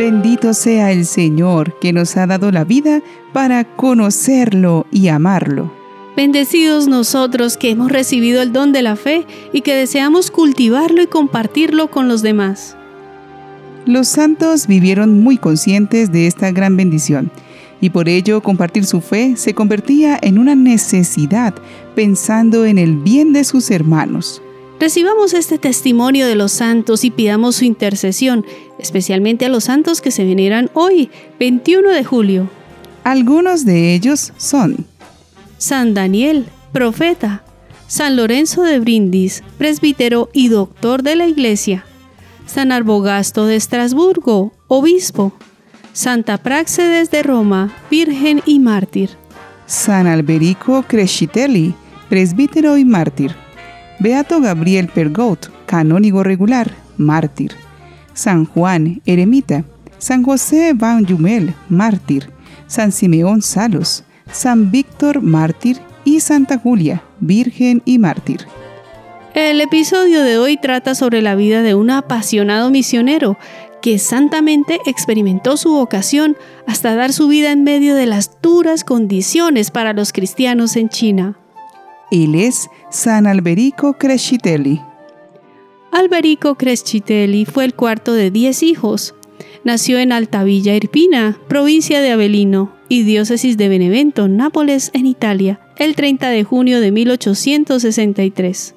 Bendito sea el Señor que nos ha dado la vida para conocerlo y amarlo. Bendecidos nosotros que hemos recibido el don de la fe y que deseamos cultivarlo y compartirlo con los demás. Los santos vivieron muy conscientes de esta gran bendición y por ello compartir su fe se convertía en una necesidad pensando en el bien de sus hermanos. Recibamos este testimonio de los santos y pidamos su intercesión, especialmente a los santos que se veneran hoy, 21 de julio. Algunos de ellos son San Daniel, profeta, San Lorenzo de Brindis, presbítero y doctor de la Iglesia, San Arbogasto de Estrasburgo, obispo, Santa Praxedes de Roma, virgen y mártir, San Alberico Crescitelli, presbítero y mártir, Beato Gabriel Pergot, canónigo regular, mártir. San Juan, eremita. San José Van Jumel, mártir. San Simeón Salos. San Víctor, mártir. Y Santa Julia, virgen y mártir. El episodio de hoy trata sobre la vida de un apasionado misionero que santamente experimentó su vocación hasta dar su vida en medio de las duras condiciones para los cristianos en China. Él es San Alberico Crescitelli. Alberico Crescitelli fue el cuarto de diez hijos. Nació en Altavilla Irpina, provincia de Avellino y diócesis de Benevento, Nápoles, en Italia, el 30 de junio de 1863.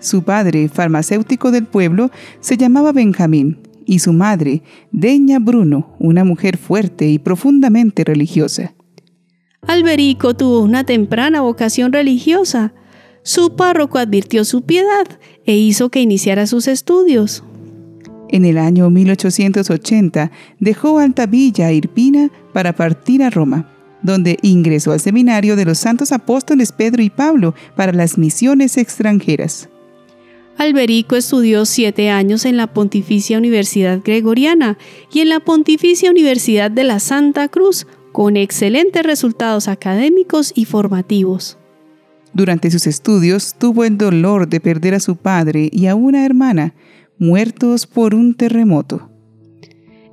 Su padre, farmacéutico del pueblo, se llamaba Benjamín y su madre, Deña Bruno, una mujer fuerte y profundamente religiosa. Alberico tuvo una temprana vocación religiosa. Su párroco advirtió su piedad e hizo que iniciara sus estudios. En el año 1880 dejó Altavilla Irpina para partir a Roma, donde ingresó al seminario de los santos apóstoles Pedro y Pablo para las misiones extranjeras. Alberico estudió siete años en la Pontificia Universidad Gregoriana y en la Pontificia Universidad de la Santa Cruz, con excelentes resultados académicos y formativos. Durante sus estudios tuvo el dolor de perder a su padre y a una hermana, muertos por un terremoto.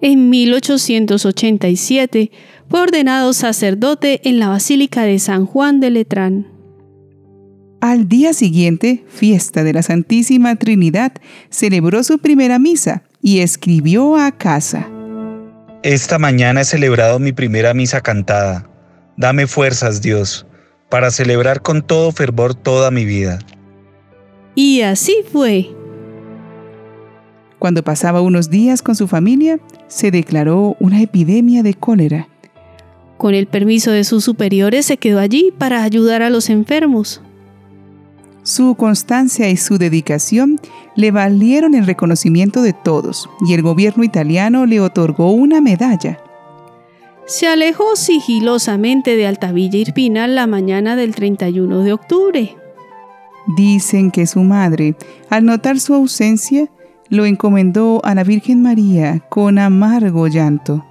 En 1887 fue ordenado sacerdote en la Basílica de San Juan de Letrán. Al día siguiente, fiesta de la Santísima Trinidad, celebró su primera misa y escribió a casa. Esta mañana he celebrado mi primera misa cantada. Dame fuerzas, Dios, para celebrar con todo fervor toda mi vida. Y así fue. Cuando pasaba unos días con su familia, se declaró una epidemia de cólera. Con el permiso de sus superiores se quedó allí para ayudar a los enfermos. Su constancia y su dedicación le valieron el reconocimiento de todos y el gobierno italiano le otorgó una medalla. Se alejó sigilosamente de Altavilla Irpina la mañana del 31 de octubre. Dicen que su madre, al notar su ausencia, lo encomendó a la Virgen María con amargo llanto.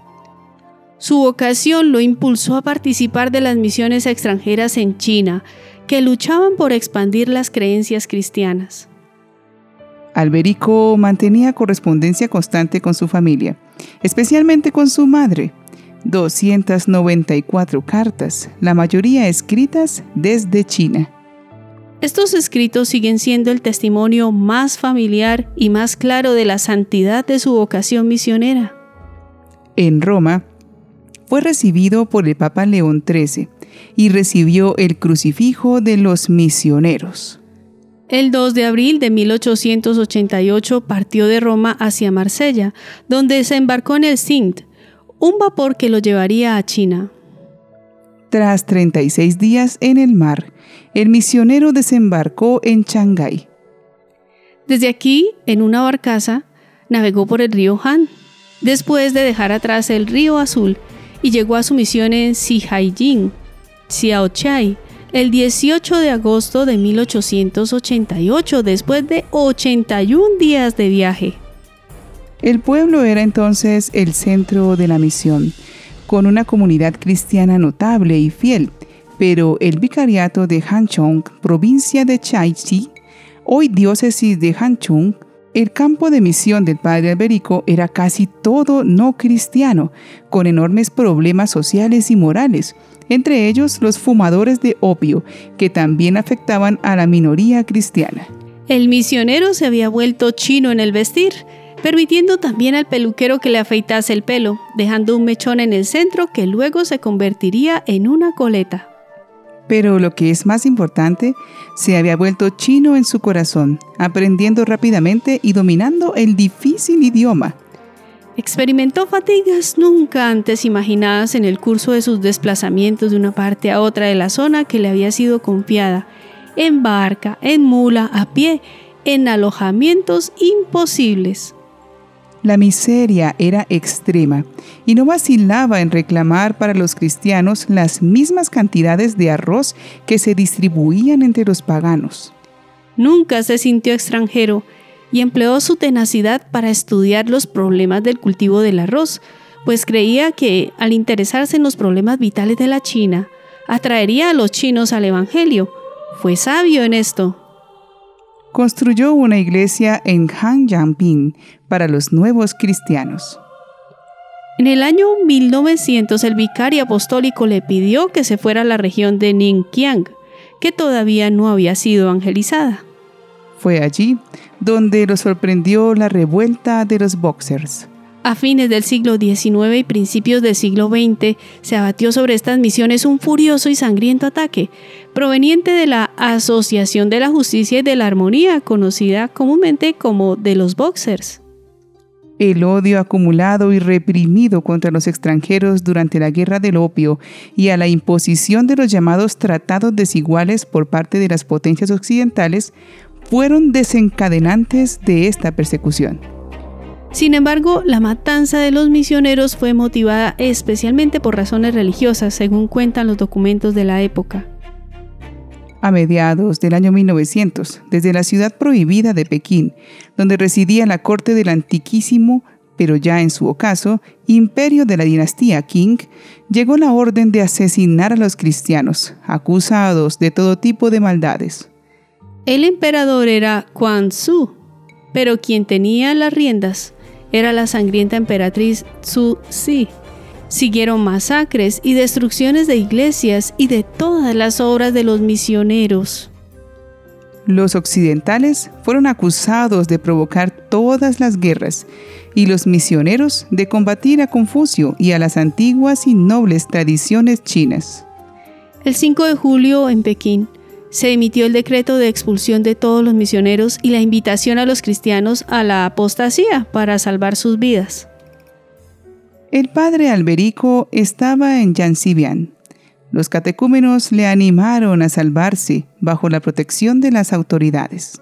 Su vocación lo impulsó a participar de las misiones extranjeras en China, que luchaban por expandir las creencias cristianas. Alberico mantenía correspondencia constante con su familia, especialmente con su madre. 294 cartas, la mayoría escritas desde China. Estos escritos siguen siendo el testimonio más familiar y más claro de la santidad de su vocación misionera. En Roma, fue recibido por el Papa León XIII y recibió el crucifijo de los misioneros. El 2 de abril de 1888 partió de Roma hacia Marsella, donde se embarcó en el Sint, un vapor que lo llevaría a China. Tras 36 días en el mar, el misionero desembarcó en Shanghái. Desde aquí, en una barcaza, navegó por el río Han, después de dejar atrás el río Azul, y llegó a su misión en Xihaiying, Xiaochai, el 18 de agosto de 1888, después de 81 días de viaje. El pueblo era entonces el centro de la misión, con una comunidad cristiana notable y fiel, pero el vicariato de Hanchong, provincia de Chaichi, hoy diócesis de Hanchong, El campo de misión del padre Alberico era casi todo no cristiano, con enormes problemas sociales y morales, entre ellos los fumadores de opio, que también afectaban a la minoría cristiana. El misionero se había vuelto chino en el vestir, permitiendo también al peluquero que le afeitase el pelo, dejando un mechón en el centro que luego se convertiría en una coleta. Pero lo que es más importante, se había vuelto chino en su corazón, aprendiendo rápidamente y dominando el difícil idioma. Experimentó fatigas nunca antes imaginadas en el curso de sus desplazamientos de una parte a otra de la zona que le había sido confiada, en barca, en mula, a pie, en alojamientos imposibles. La miseria era extrema y no vacilaba en reclamar para los cristianos las mismas cantidades de arroz que se distribuían entre los paganos. Nunca se sintió extranjero y empleó su tenacidad para estudiar los problemas del cultivo del arroz, pues creía que, al interesarse en los problemas vitales de la China, atraería a los chinos al Evangelio. Fue sabio en esto construyó una iglesia en Hangyangping para los nuevos cristianos. En el año 1900 el vicario apostólico le pidió que se fuera a la región de Ningqiang, que todavía no había sido evangelizada. Fue allí donde lo sorprendió la revuelta de los boxers. A fines del siglo XIX y principios del siglo XX se abatió sobre estas misiones un furioso y sangriento ataque, proveniente de la Asociación de la Justicia y de la Armonía, conocida comúnmente como de los Boxers. El odio acumulado y reprimido contra los extranjeros durante la guerra del opio y a la imposición de los llamados tratados desiguales por parte de las potencias occidentales fueron desencadenantes de esta persecución. Sin embargo, la matanza de los misioneros fue motivada especialmente por razones religiosas, según cuentan los documentos de la época. A mediados del año 1900, desde la ciudad prohibida de Pekín, donde residía la corte del antiquísimo, pero ya en su ocaso, imperio de la dinastía Qing, llegó la orden de asesinar a los cristianos, acusados de todo tipo de maldades. El emperador era Quan Su, pero quien tenía las riendas era la sangrienta emperatriz Tzu Si. Siguieron masacres y destrucciones de iglesias y de todas las obras de los misioneros. Los occidentales fueron acusados de provocar todas las guerras y los misioneros de combatir a Confucio y a las antiguas y nobles tradiciones chinas. El 5 de julio en Pekín, se emitió el decreto de expulsión de todos los misioneros y la invitación a los cristianos a la apostasía para salvar sus vidas. El padre Alberico estaba en Yancibian. Los catecúmenos le animaron a salvarse bajo la protección de las autoridades.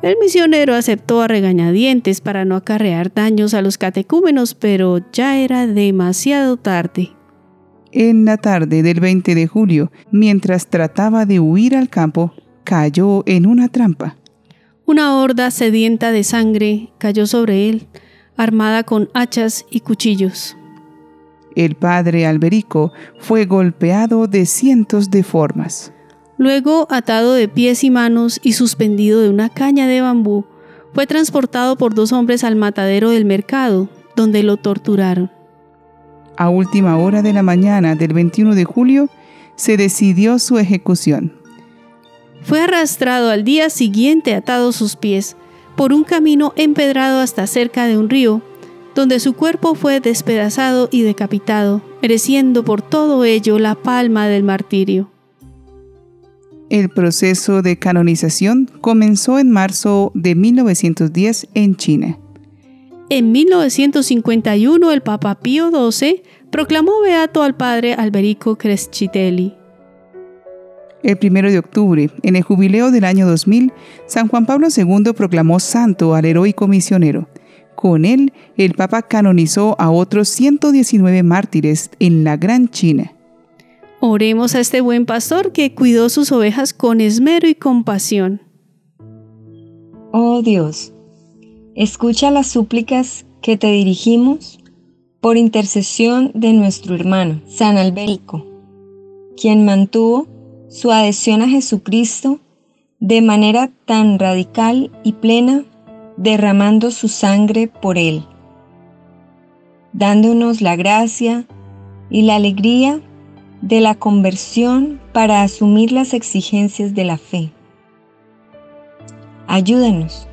El misionero aceptó a regañadientes para no acarrear daños a los catecúmenos, pero ya era demasiado tarde. En la tarde del 20 de julio, mientras trataba de huir al campo, cayó en una trampa. Una horda sedienta de sangre cayó sobre él, armada con hachas y cuchillos. El padre Alberico fue golpeado de cientos de formas. Luego, atado de pies y manos y suspendido de una caña de bambú, fue transportado por dos hombres al matadero del mercado, donde lo torturaron. A última hora de la mañana del 21 de julio se decidió su ejecución. Fue arrastrado al día siguiente atados sus pies por un camino empedrado hasta cerca de un río, donde su cuerpo fue despedazado y decapitado, mereciendo por todo ello la palma del martirio. El proceso de canonización comenzó en marzo de 1910 en China. En 1951 el Papa Pío XII proclamó beato al padre Alberico Crescitelli. El 1 de octubre, en el jubileo del año 2000, San Juan Pablo II proclamó santo al heroico misionero. Con él, el Papa canonizó a otros 119 mártires en la Gran China. Oremos a este buen pastor que cuidó sus ovejas con esmero y compasión. Oh Dios, Escucha las súplicas que te dirigimos por intercesión de nuestro hermano San Alberico, quien mantuvo su adhesión a Jesucristo de manera tan radical y plena derramando su sangre por él, dándonos la gracia y la alegría de la conversión para asumir las exigencias de la fe. Ayúdanos,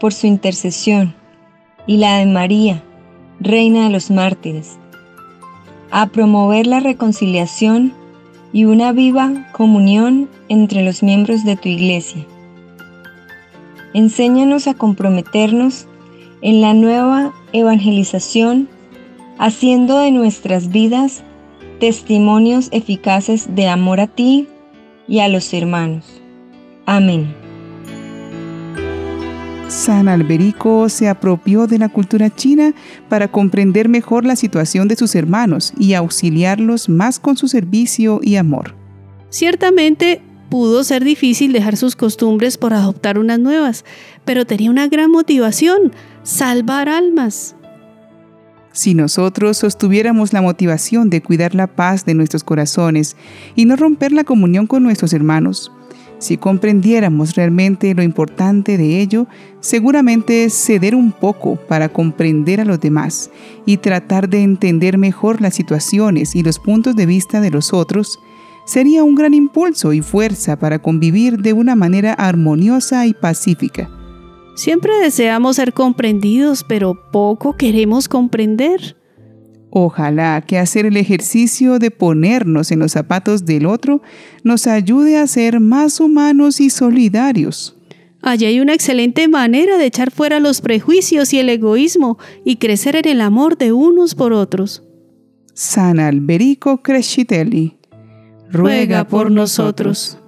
por su intercesión y la de María, Reina de los Mártires, a promover la reconciliación y una viva comunión entre los miembros de tu Iglesia. Enséñanos a comprometernos en la nueva evangelización, haciendo de nuestras vidas testimonios eficaces de amor a ti y a los hermanos. Amén. San Alberico se apropió de la cultura china para comprender mejor la situación de sus hermanos y auxiliarlos más con su servicio y amor. Ciertamente pudo ser difícil dejar sus costumbres por adoptar unas nuevas, pero tenía una gran motivación, salvar almas. Si nosotros sostuviéramos la motivación de cuidar la paz de nuestros corazones y no romper la comunión con nuestros hermanos, si comprendiéramos realmente lo importante de ello, seguramente ceder un poco para comprender a los demás y tratar de entender mejor las situaciones y los puntos de vista de los otros, sería un gran impulso y fuerza para convivir de una manera armoniosa y pacífica. Siempre deseamos ser comprendidos, pero poco queremos comprender. Ojalá que hacer el ejercicio de ponernos en los zapatos del otro nos ayude a ser más humanos y solidarios. Allí hay una excelente manera de echar fuera los prejuicios y el egoísmo y crecer en el amor de unos por otros. San Alberico Crescitelli, ruega por nosotros.